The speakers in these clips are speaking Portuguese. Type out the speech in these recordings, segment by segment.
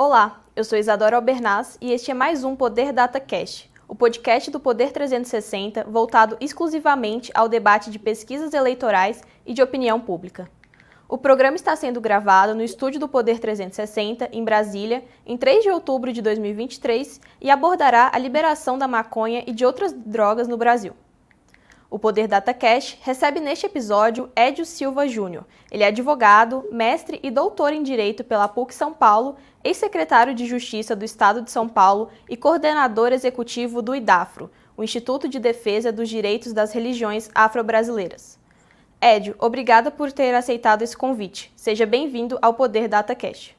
Olá, eu sou Isadora Albernaz e este é mais um Poder Data Cash, o podcast do Poder 360 voltado exclusivamente ao debate de pesquisas eleitorais e de opinião pública. O programa está sendo gravado no estúdio do Poder 360, em Brasília, em 3 de outubro de 2023 e abordará a liberação da maconha e de outras drogas no Brasil. O Poder Data Cash recebe neste episódio Edio Silva Júnior. Ele é advogado, mestre e doutor em Direito pela PUC São Paulo, ex-secretário de Justiça do Estado de São Paulo e coordenador executivo do IDAFRO, o Instituto de Defesa dos Direitos das Religiões Afro-Brasileiras. Edio, obrigada por ter aceitado esse convite. Seja bem-vindo ao Poder Data Cash.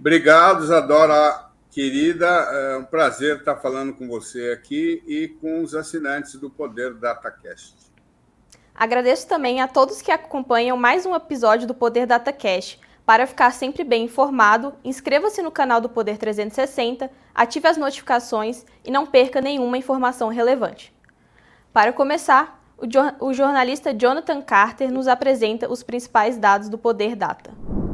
Obrigado, Isadora Querida, é um prazer estar falando com você aqui e com os assinantes do Poder DataCast. Agradeço também a todos que acompanham mais um episódio do Poder DataCast. Para ficar sempre bem informado, inscreva-se no canal do Poder 360, ative as notificações e não perca nenhuma informação relevante. Para começar, o jornalista Jonathan Carter nos apresenta os principais dados do Poder Data.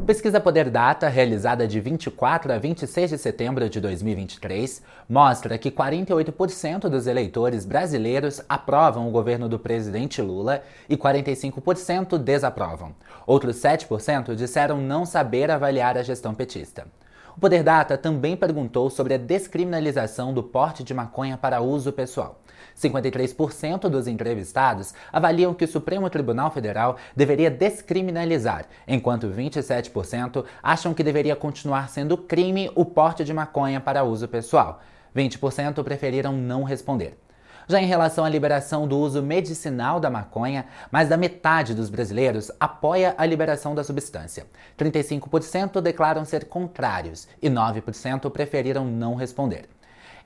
Pesquisa Poder Data, realizada de 24 a 26 de setembro de 2023, mostra que 48% dos eleitores brasileiros aprovam o governo do presidente Lula e 45% desaprovam. Outros 7% disseram não saber avaliar a gestão petista. O Poder Data também perguntou sobre a descriminalização do porte de maconha para uso pessoal. 53% dos entrevistados avaliam que o Supremo Tribunal Federal deveria descriminalizar, enquanto 27% acham que deveria continuar sendo crime o porte de maconha para uso pessoal. 20% preferiram não responder. Já em relação à liberação do uso medicinal da maconha, mais da metade dos brasileiros apoia a liberação da substância. 35% declaram ser contrários e 9% preferiram não responder.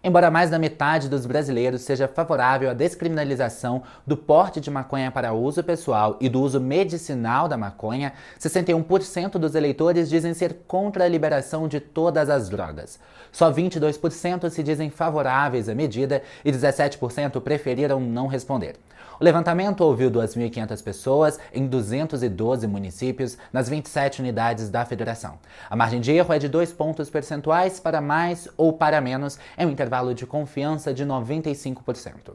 Embora mais da metade dos brasileiros seja favorável à descriminalização do porte de maconha para uso pessoal e do uso medicinal da maconha, 61% dos eleitores dizem ser contra a liberação de todas as drogas. Só 22% se dizem favoráveis à medida e 17% preferiram não responder. O levantamento ouviu 2.500 pessoas em 212 municípios nas 27 unidades da federação. A margem de erro é de 2 pontos percentuais para mais ou para menos, em um intervalo de confiança de 95%.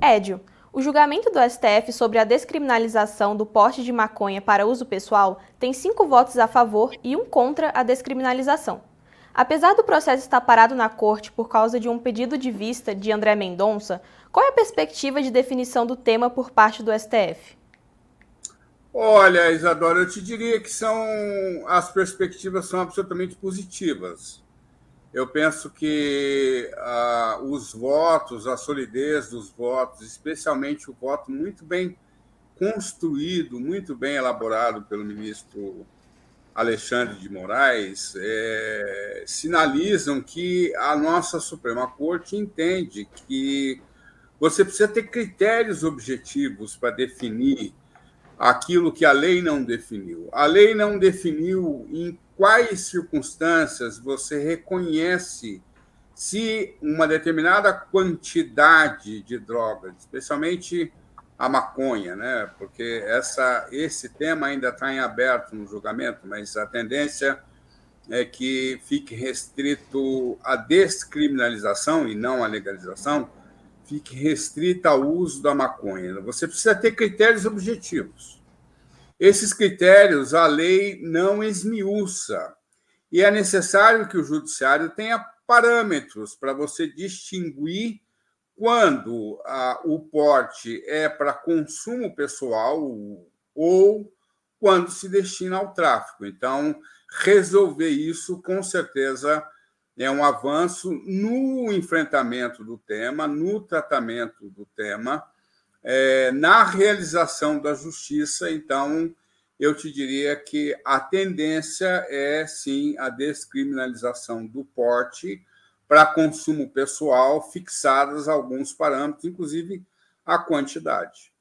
Édio, o julgamento do STF sobre a descriminalização do porte de maconha para uso pessoal tem cinco votos a favor e um contra a descriminalização. Apesar do processo estar parado na corte por causa de um pedido de vista de André Mendonça, qual é a perspectiva de definição do tema por parte do STF? Olha, Isadora, eu te diria que são as perspectivas são absolutamente positivas. Eu penso que ah, os votos, a solidez dos votos, especialmente o voto muito bem construído, muito bem elaborado pelo ministro Alexandre de Moraes é, sinalizam que a nossa Suprema Corte entende que você precisa ter critérios objetivos para definir aquilo que a lei não definiu. A lei não definiu em quais circunstâncias você reconhece se uma determinada quantidade de drogas, especialmente a maconha, né? Porque essa, esse tema ainda está em aberto no julgamento, mas a tendência é que fique restrito à descriminalização e não à legalização, fique restrita ao uso da maconha. Você precisa ter critérios objetivos. Esses critérios a lei não esmiuça e é necessário que o judiciário tenha parâmetros para você distinguir quando ah, o porte é para consumo pessoal ou quando se destina ao tráfico. Então, resolver isso, com certeza, é um avanço no enfrentamento do tema, no tratamento do tema, é, na realização da justiça. Então, eu te diria que a tendência é, sim, a descriminalização do porte para consumo pessoal, fixadas alguns parâmetros, inclusive a quantidade.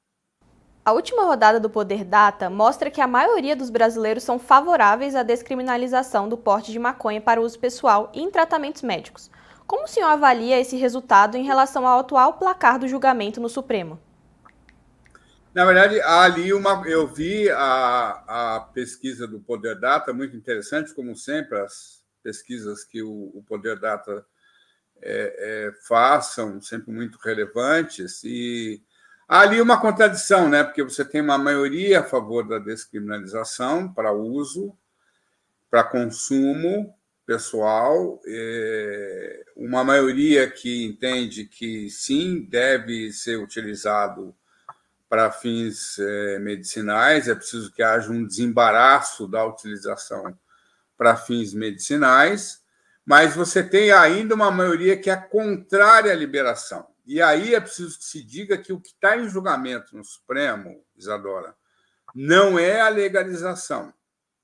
A última rodada do Poder Data mostra que a maioria dos brasileiros são favoráveis à descriminalização do porte de maconha para uso pessoal e em tratamentos médicos. Como o senhor avalia esse resultado em relação ao atual placar do julgamento no Supremo? Na verdade, ali uma, eu vi a, a pesquisa do Poder Data, muito interessante, como sempre, as pesquisas que o, o Poder Data é, é, faz são sempre muito relevantes e há ali uma contradição, né? Porque você tem uma maioria a favor da descriminalização para uso, para consumo pessoal, é, uma maioria que entende que sim deve ser utilizado para fins é, medicinais, é preciso que haja um desembaraço da utilização para fins medicinais, mas você tem ainda uma maioria que é contrária à liberação. E aí é preciso que se diga que o que está em julgamento no Supremo, Isadora, não é a legalização.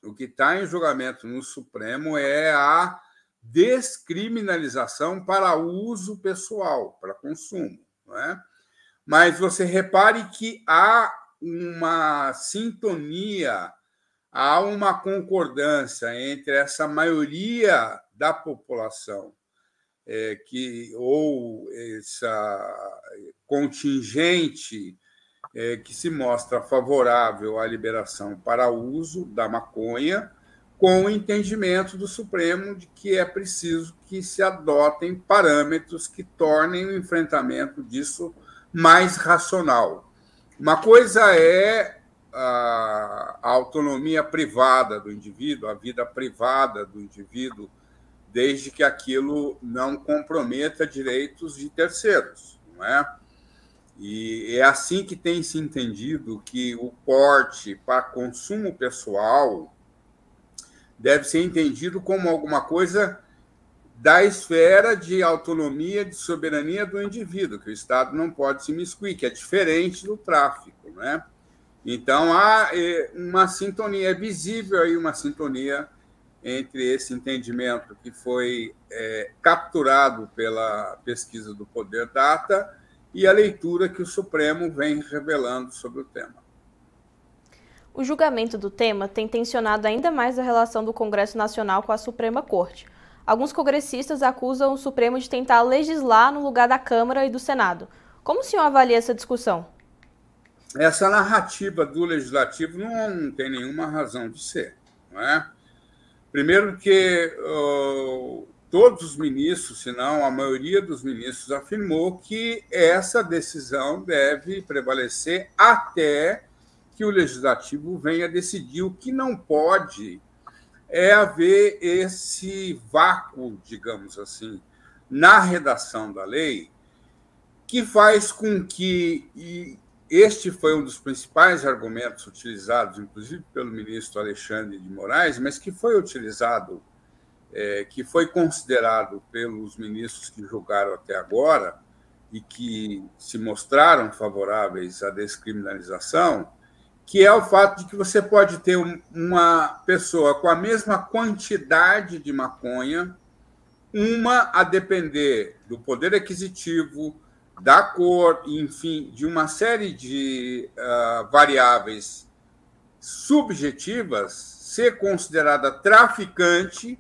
O que está em julgamento no Supremo é a descriminalização para uso pessoal, para consumo. Não é? Mas você repare que há uma sintonia, há uma concordância entre essa maioria da população é, que ou essa contingente é, que se mostra favorável à liberação para uso da maconha, com o entendimento do Supremo de que é preciso que se adotem parâmetros que tornem o enfrentamento disso mais racional. Uma coisa é a, autonomia privada do indivíduo, a vida privada do indivíduo, desde que aquilo não comprometa direitos de terceiros, não é? E é assim que tem se entendido que o porte para consumo pessoal deve ser entendido como alguma coisa da esfera de autonomia, de soberania do indivíduo, que o Estado não pode se miscuir, que é diferente do tráfico. Né? Então, há é, uma sintonia, é visível aí uma sintonia entre esse entendimento que foi é, capturado pela pesquisa do Poder Data e a leitura que o Supremo vem revelando sobre o tema. O julgamento do tema tem tensionado ainda mais a relação do Congresso Nacional com a Suprema Corte. Alguns congressistas acusam o Supremo de tentar legislar no lugar da Câmara e do Senado. Como o senhor avalia essa discussão? Essa narrativa do legislativo não tem nenhuma razão de ser. Não é? Primeiro, que uh, todos os ministros, se não a maioria dos ministros, afirmou que essa decisão deve prevalecer até que o legislativo venha decidir. O que não pode é haver esse vácuo, digamos assim, na redação da lei, que faz com que, este foi um dos principais argumentos utilizados, inclusive pelo ministro Alexandre de Moraes, mas que foi utilizado, é, que foi considerado pelos ministros que julgaram até agora e que se mostraram favoráveis à descriminalização, que é o fato de que você pode ter uma pessoa com a mesma quantidade de maconha, uma a depender do poder aquisitivo, da cor, enfim, de uma série de uh, variáveis subjetivas, ser considerada traficante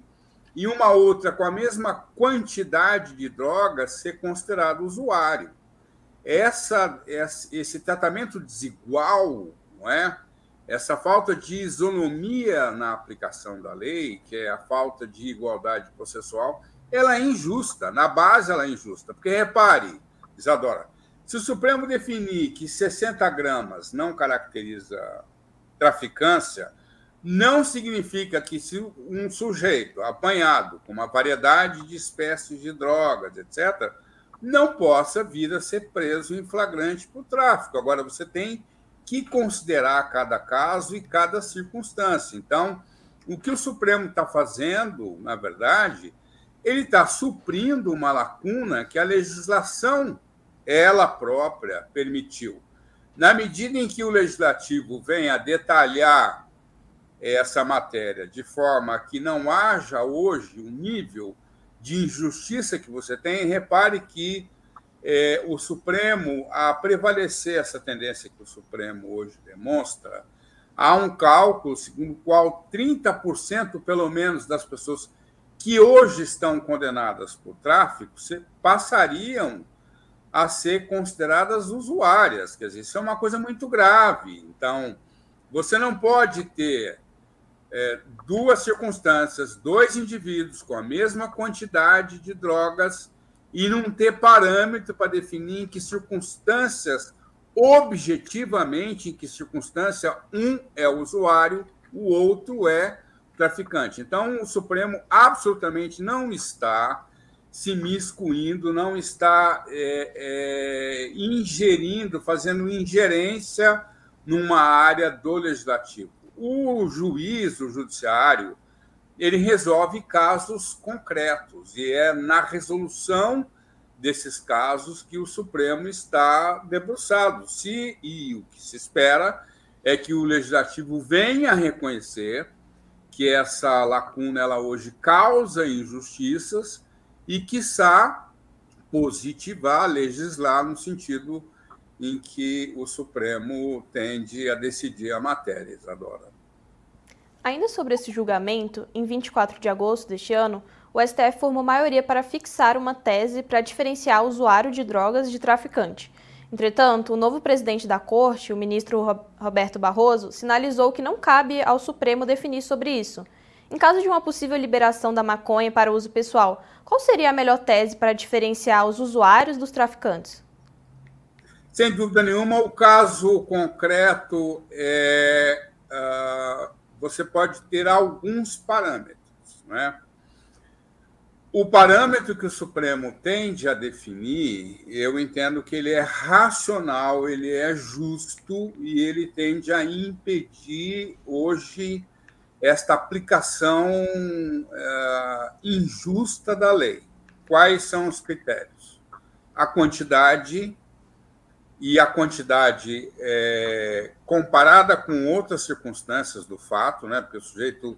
e uma outra com a mesma quantidade de drogas ser considerada usuário. Essa, esse tratamento desigual não é? Essa falta de isonomia na aplicação da lei, que é a falta de igualdade processual, ela é injusta. Na base, ela é injusta. Porque, repare, Isadora, se o Supremo definir que 60 gramas não caracteriza traficância, não significa que se um sujeito apanhado com uma variedade de espécies de drogas, etc., não possa vir a ser preso em flagrante por tráfico. Agora, você tem que considerar cada caso e cada circunstância. Então, o que o Supremo está fazendo, na verdade, ele está suprindo uma lacuna que a legislação, ela própria, permitiu. Na medida em que o legislativo vem a detalhar essa matéria de forma que não haja hoje um nível de injustiça que você tem, repare que é, o Supremo, a prevalecer essa tendência que o Supremo hoje demonstra, há um cálculo segundo o qual 30% pelo menos das pessoas que hoje estão condenadas por tráfico passariam a ser consideradas usuárias. Quer dizer, isso é uma coisa muito grave. Então, você não pode ter é, duas circunstâncias, dois indivíduos com a mesma quantidade de drogas e não ter parâmetro para definir em que circunstâncias, objetivamente, em que circunstância um é usuário, o outro é traficante. Então, o Supremo absolutamente não está se miscuindo, não está é, é, ingerindo, fazendo ingerência numa área do legislativo. O juiz, o judiciário, ele resolve casos concretos e é na resolução desses casos que o Supremo está debruçado. Se e o que se espera é que o legislativo venha reconhecer que essa lacuna ela hoje causa injustiças e quiçá positivar, legislar no sentido em que o Supremo tende a decidir a matéria, Isadora. Ainda sobre esse julgamento, em 24 de agosto deste ano, o STF formou maioria para fixar uma tese para diferenciar usuário de drogas de traficante. Entretanto, o novo presidente da corte, o ministro Roberto Barroso, sinalizou que não cabe ao Supremo definir sobre isso. Em caso de uma possível liberação da maconha para uso pessoal, qual seria a melhor tese para diferenciar os usuários dos traficantes? Sem dúvida nenhuma, o caso concreto é. Uh, você pode ter alguns parâmetros. Né? O parâmetro que o Supremo tende a definir, eu entendo que ele é racional, ele é justo e ele tende a impedir hoje esta aplicação uh, injusta da lei. Quais são os critérios? A quantidade e a quantidade é, comparada com outras circunstâncias do fato, né? Porque o sujeito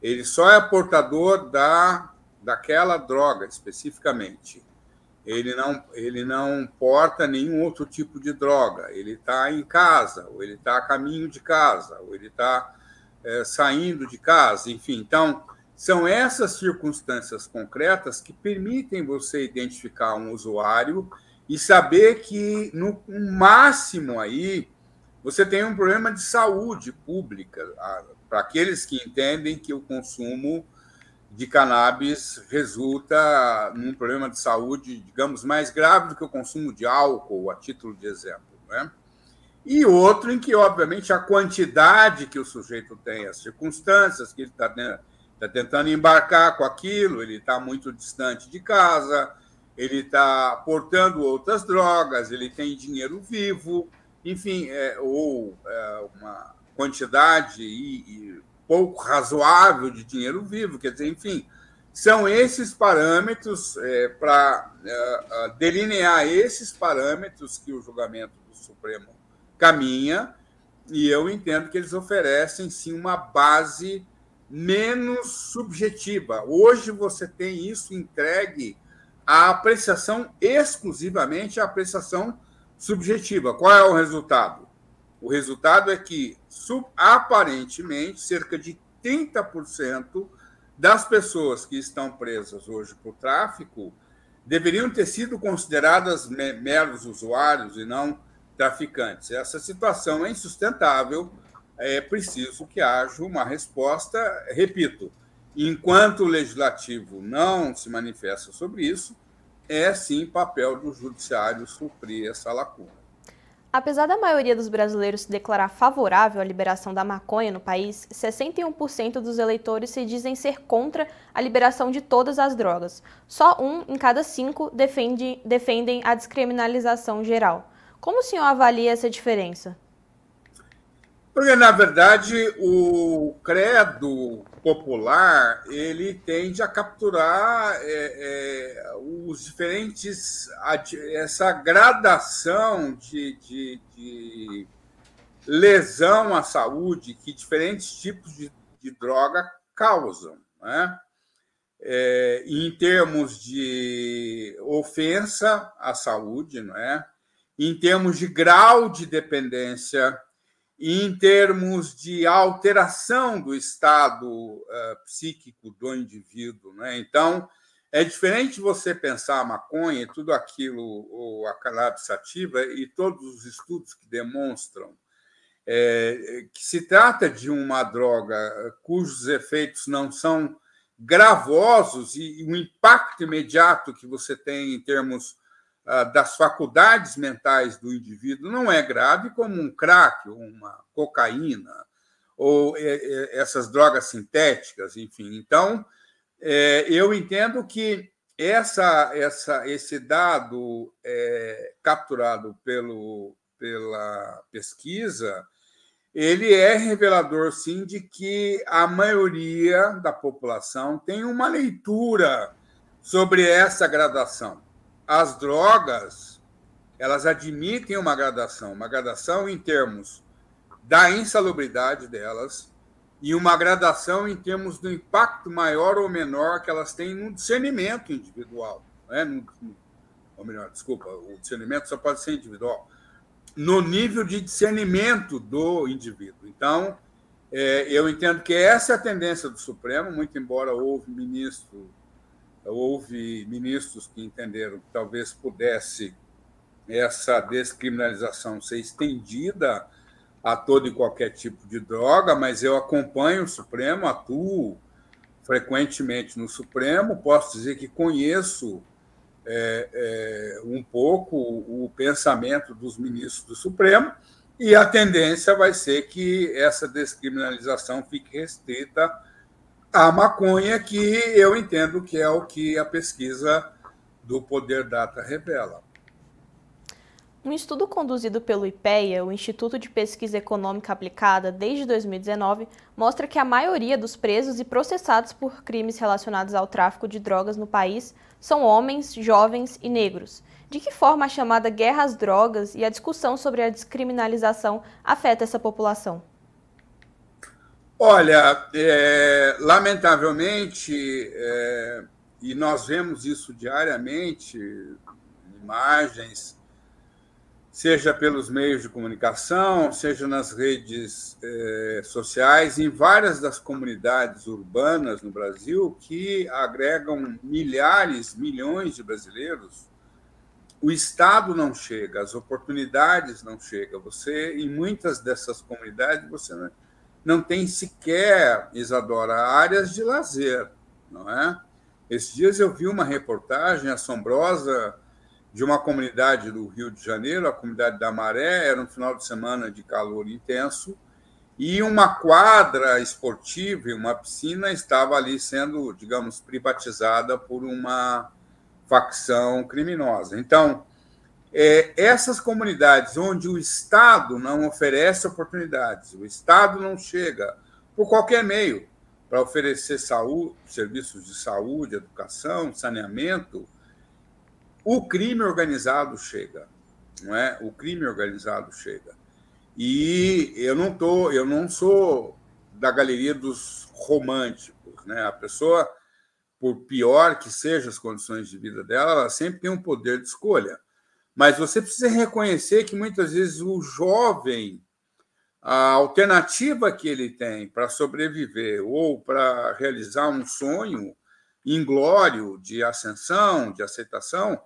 ele só é portador da daquela droga especificamente. Ele não ele não porta nenhum outro tipo de droga. Ele está em casa, ou ele está a caminho de casa, ou ele está é, saindo de casa, enfim. Então são essas circunstâncias concretas que permitem você identificar um usuário e saber que, no máximo aí, você tem um problema de saúde pública, para aqueles que entendem que o consumo de cannabis resulta num problema de saúde, digamos, mais grave do que o consumo de álcool, a título de exemplo. Né? E outro em que, obviamente, a quantidade que o sujeito tem, as circunstâncias que ele está tá tentando embarcar com aquilo, ele está muito distante de casa, ele está portando outras drogas, ele tem dinheiro vivo, enfim, é, ou é, uma quantidade e, e pouco razoável de dinheiro vivo, quer dizer, enfim, são esses parâmetros é, para é, delinear esses parâmetros que o julgamento do Supremo caminha, e eu entendo que eles oferecem sim uma base menos subjetiva. Hoje você tem isso entregue a apreciação exclusivamente a apreciação subjetiva. Qual é o resultado? O resultado é que, aparentemente, cerca de 30% das pessoas que estão presas hoje por tráfico deveriam ter sido consideradas meros usuários e não traficantes. Essa situação é insustentável, é preciso que haja uma resposta, repito, Enquanto o legislativo não se manifesta sobre isso, é sim papel do judiciário suprir essa lacuna. Apesar da maioria dos brasileiros se declarar favorável à liberação da maconha no país, 61% dos eleitores se dizem ser contra a liberação de todas as drogas. Só um em cada cinco defende, defendem a descriminalização geral. Como o senhor avalia essa diferença? Porque, na verdade, o credo popular ele tende a capturar é, é, os diferentes essa gradação de, de, de, lesão à saúde que diferentes tipos de, de droga causam, né? É, em termos de ofensa à saúde, não é? Em termos de grau de dependência em termos de alteração do estado uh, psíquico do indivíduo. Né? Então, é diferente você pensar a maconha e tudo aquilo, ou a cannabis e todos os estudos que demonstram é, que se trata de uma droga cujos efeitos não são gravosos e, o impacto imediato que você tem em termos das faculdades mentais do indivíduo não é grave como um crack, uma cocaína, ou é, é, essas drogas sintéticas, enfim. Então, é, eu entendo que essa, essa, esse dado é, capturado pelo, pela pesquisa ele é revelador, sim, de que a maioria da população tem uma leitura sobre essa gradação. As drogas, elas admitem uma gradação, uma gradação em termos da insalubridade delas e uma gradação em termos do impacto maior ou menor que elas têm no discernimento individual. Né? No, ou melhor, desculpa, o discernimento só pode ser individual no nível de discernimento do indivíduo. Então, é, eu entendo que essa é a tendência do Supremo, muito embora houve ministro, houve ministros que entenderam que talvez pudesse essa descriminalização ser estendida a todo e qualquer tipo de droga, mas eu acompanho o Supremo, atuo frequentemente no Supremo, posso dizer que conheço é, é, um pouco o pensamento dos ministros do Supremo, e a tendência vai ser que essa descriminalização fique restrita à maconha, que eu entendo que é o que a pesquisa do Poder Data revela. Um estudo conduzido pelo IPEA, o Instituto de Pesquisa Econômica Aplicada, desde 2019, mostra que a maioria dos presos e processados por crimes relacionados ao tráfico de drogas no país são homens, jovens e negros. De que forma a chamada guerra às drogas e a discussão sobre a descriminalização afeta essa população? Olha, é, lamentavelmente, é, e nós vemos isso diariamente, imagens seja pelos meios de comunicação, seja nas redes eh, sociais, em várias das comunidades urbanas no Brasil que agregam milhares, milhões de brasileiros, o Estado não chega, as oportunidades não chegam. Você, em muitas dessas comunidades, você não tem sequer, Isadora, áreas de lazer, não é? Esses dias eu vi uma reportagem assombrosa de uma comunidade do Rio de Janeiro, a comunidade da Maré, era um final de semana de calor intenso, e uma quadra esportiva e uma piscina estava ali sendo, digamos, privatizada por uma facção criminosa. Então, é, essas comunidades onde o Estado não oferece oportunidades, o Estado não chega por qualquer meio para oferecer saúde, serviços de saúde, educação, saneamento, o crime organizado chega, não é? O crime organizado chega. E eu não tô, eu não sou da galeria dos românticos, né? A pessoa, por pior que sejam as condições de vida dela, ela sempre tem um poder de escolha. Mas você precisa reconhecer que muitas vezes o jovem, a alternativa que ele tem para sobreviver ou para realizar um sonho inglório de ascensão, de aceitação,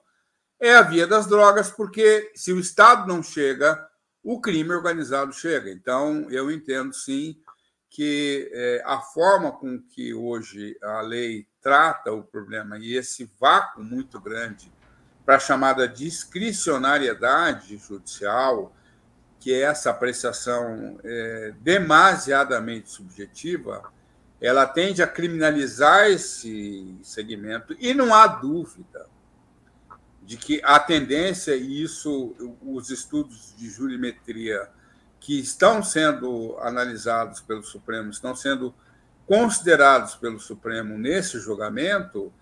é a via das drogas, porque se o Estado não chega, o crime organizado chega. Então, eu entendo sim que é, a forma com que hoje a lei trata o problema e esse vácuo muito grande para a chamada discricionariedade judicial, que é essa apreciação é, demasiadamente subjetiva, ela tende a criminalizar esse segmento. E não há dúvida de que a tendência, e isso os estudos de jurimetria que estão sendo analisados pelo Supremo, estão sendo considerados pelo Supremo nesse julgamento,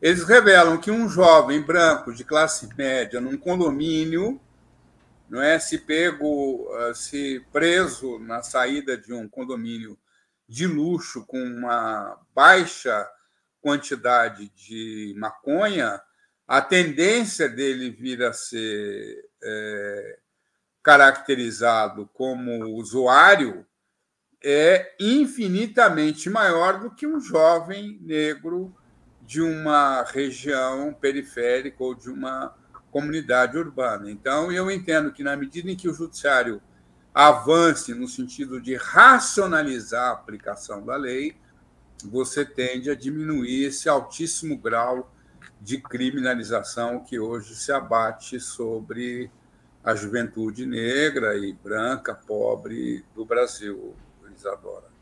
eles revelam que um jovem branco de classe média num condomínio, não é, se pego, ah, se preso na saída de um condomínio de luxo com uma baixa quantidade de maconha, a tendência dele vir a ser é, caracterizado como usuário é infinitamente maior do que um jovem negro de uma região periférica ou de uma comunidade urbana. Então, eu entendo que, na medida em que o judiciário avance no sentido de racionalizar a aplicação da lei, você tende a diminuir esse altíssimo grau de criminalização que hoje se abate sobre a juventude negra e branca, pobre do Brasil, Isadora.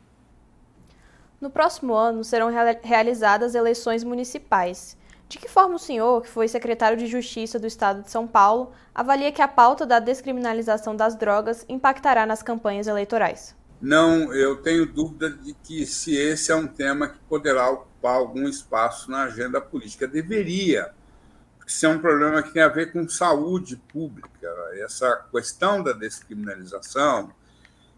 No próximo ano serão realizadas eleições municipais. De que forma o senhor, que foi secretário de Justiça do Estado de São Paulo, avalia que a pauta da descriminalização das drogas impactará nas campanhas eleitorais? Não, eu tenho dúvida de que se esse é um tema que poderá ocupar algum espaço na agenda política. Deveria, porque isso é um problema que tem a ver com saúde pública. Essa questão da descriminalização,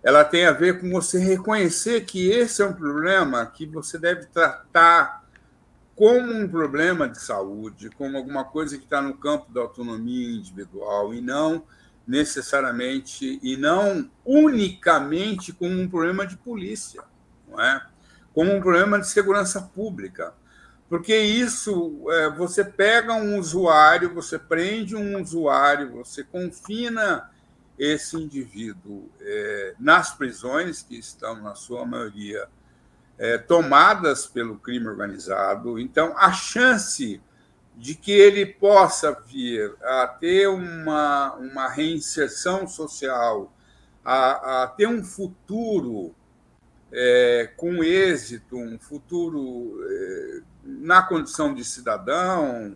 ela tem a ver com você reconhecer que esse é um problema que você deve tratar como um problema de saúde, como alguma coisa que está no campo da autonomia individual e não necessariamente e não unicamente como um problema de polícia, não é? Como um problema de segurança pública, porque isso é, você pega um usuário, você prende um usuário, você confina esse indivíduo é, nas prisões que estão na sua maioria é, tomadas pelo crime organizado. Então, a chance de que ele possa vir a ter uma, uma reinserção social, a, a ter um futuro é, com êxito, um futuro é, na condição de cidadão,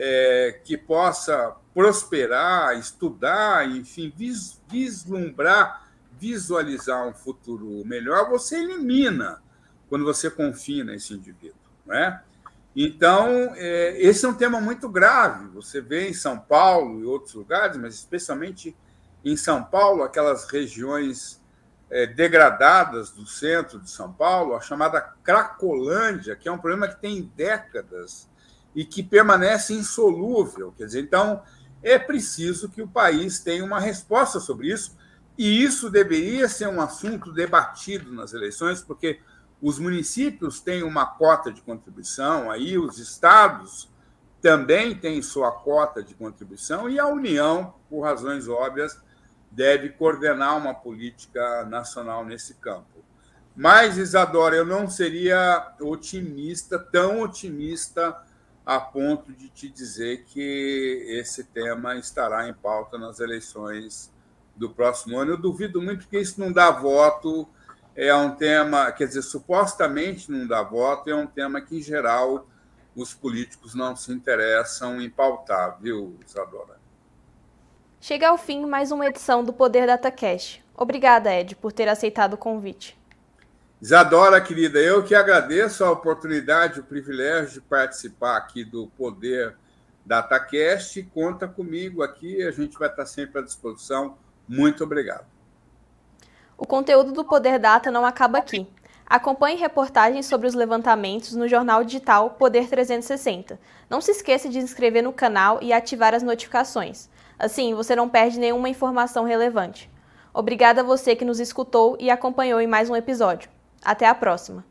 é, que possa prosperar, estudar, enfim, vis, vislumbrar, visualizar um futuro melhor, você elimina quando você confina esse indivíduo. Não é? Então, é, esse é um tema muito grave. Você vê em São Paulo e outros lugares, mas especialmente em São Paulo, aquelas regiões é, degradadas do centro de São Paulo, a chamada Cracolândia, que é um problema que tem décadas e que permanece insolúvel. Quer dizer, então, é preciso que o país tenha uma resposta sobre isso, e isso deveria ser um assunto debatido nas eleições, porque os municípios têm uma cota de contribuição, aí os estados também têm sua cota de contribuição e a União, por razões óbvias, deve coordenar uma política nacional nesse campo. Mas, Isadora, eu não seria otimista, tão otimista, a ponto de te dizer que esse tema estará em pauta nas eleições do próximo ano. Eu duvido muito que isso não dá voto é um tema, quer dizer, supostamente não dá voto, é um tema que, em geral, os políticos não se interessam em pautar, viu, Isadora? Chega ao fim mais uma edição do Poder DataCast. Obrigada, Ed, por ter aceitado o convite. Isadora, querida, eu que agradeço a oportunidade, o privilégio de participar aqui do Poder DataCast. Conta comigo aqui, a gente vai estar sempre à disposição. Muito obrigado. O conteúdo do Poder Data não acaba aqui. Acompanhe reportagens sobre os levantamentos no jornal digital Poder 360. Não se esqueça de se inscrever no canal e ativar as notificações. Assim, você não perde nenhuma informação relevante. Obrigada a você que nos escutou e acompanhou em mais um episódio. Até a próxima!